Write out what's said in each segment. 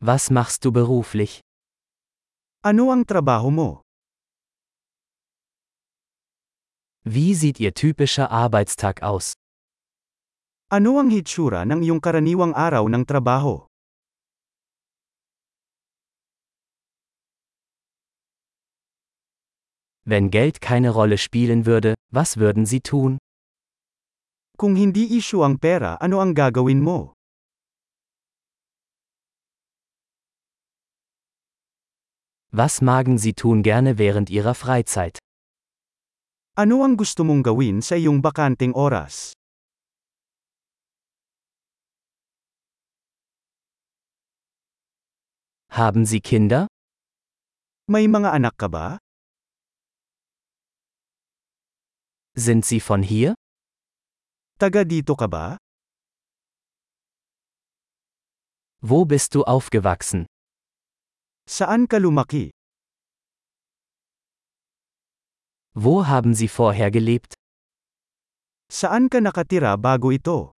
Was machst du beruflich? Ano ang trabaho mo? Wie sieht Ihr typischer Arbeitstag aus? Ano ang hitsura ng iyong karaniwang araw ng trabaho? Wenn Geld keine Rolle spielen würde, was würden Sie tun? Kung hindi issue ang pera, ano ang gagawin mo? Was magen Sie tun gerne während Ihrer Freizeit? Ano ang gusto mong gawin sa iyong bakanteng oras? Haben Sie Kinder? May mga anak ka ba? Sind Sie von hier? Taga dito ka ba? Wo bist du aufgewachsen? Saan ka lumaki? Wo haben Sie vorher gelebt? Saan ka nakatira bago ito?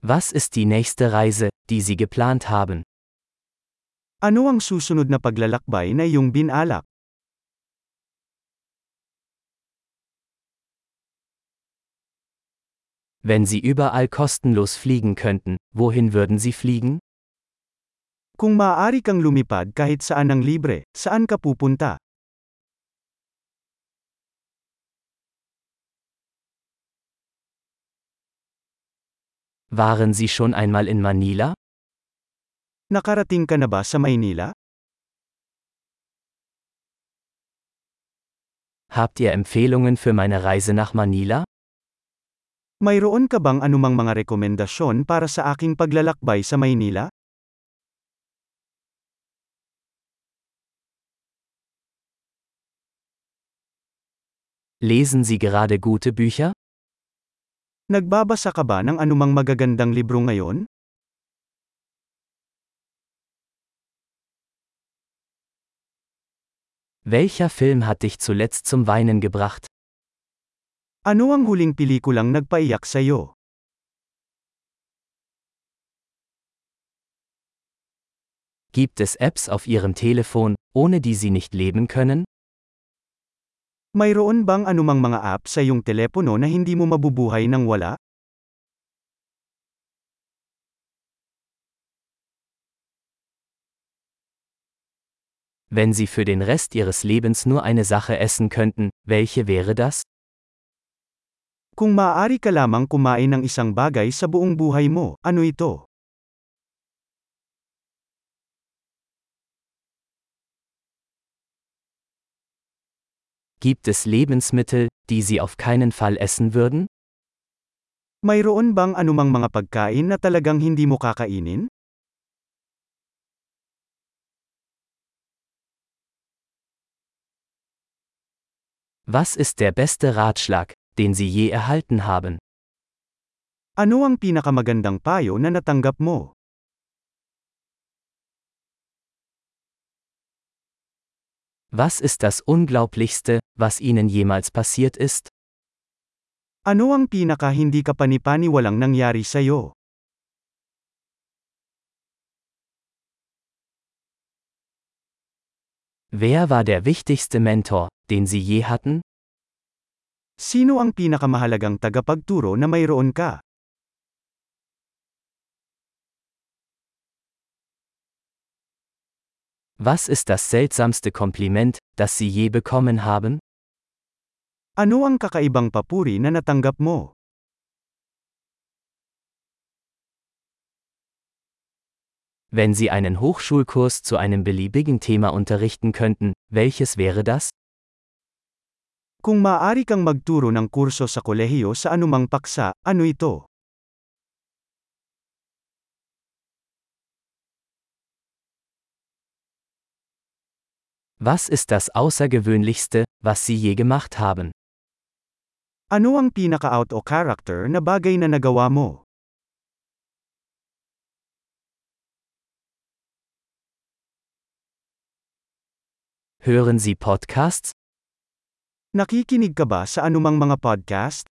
Was ist die nächste Reise, die Sie geplant haben? Ano ang susunod na paglalakbay na iyong binalak? Wenn Sie überall kostenlos fliegen könnten, wohin würden Sie fliegen? Kung maaari kang lumipad kahit saan ng libre, saan ka pupunta? Waren Sie schon einmal in Manila? Nakarating ka na ba sa Maynila? Habt ihr Empfehlungen für meine Reise nach Manila? Mayroon ka bang anumang mga rekomendasyon para sa aking paglalakbay sa Maynila? Lesen Sie gerade gute Bücher? Nagbabasa ka ba ng anumang magagandang libro ngayon? Welcher Film hat dich zuletzt zum Weinen gebracht? Ano ang huling pelikulang nagpaiyak sa iyo? Gibt es Apps auf Ihrem Telefon, ohne die Sie nicht leben können? Mayroon bang anumang mga app sa iyong telepono na hindi mo mabubuhay nang wala? Wenn Sie für den Rest Ihres Lebens nur eine Sache essen könnten, welche wäre das? Kung maaari ka lamang kumain ng isang bagay sa buong buhay mo, ano ito? Gibt es Lebensmittel, die Sie auf keinen Fall essen würden? Mayroon bang anumang mga pagkain na talagang hindi mo kakainin? Was ist der beste Ratschlag, den Sie je erhalten haben? Ano ang pinakamagandang payo na natanggap mo? Was ist das Unglaublichste, was Ihnen jemals passiert ist? Ano ang pinaka hindi ka panipaniwalang nangyari sa iyo? Wer war der wichtigste Mentor, den Sie je hatten? Sino ang pinakamahalagang tagapagturo na mayroon ka? Was ist das seltsamste Kompliment, das Sie je bekommen haben? Ano ang kakaibang papuri na natanggap mo? Wenn Sie einen Hochschulkurs zu einem beliebigen Thema unterrichten könnten, welches wäre das? Kung maaari kang magturo ng kurso sa kolehiyo sa anumang paksa, ano ito? Was ist das Außergewöhnlichste, was Sie je gemacht haben? Ano ang pinaka-out o character na bagay na nagawa mo? Hören Sie Podcasts? Nakikinig ka ba sa anumang mga podcast?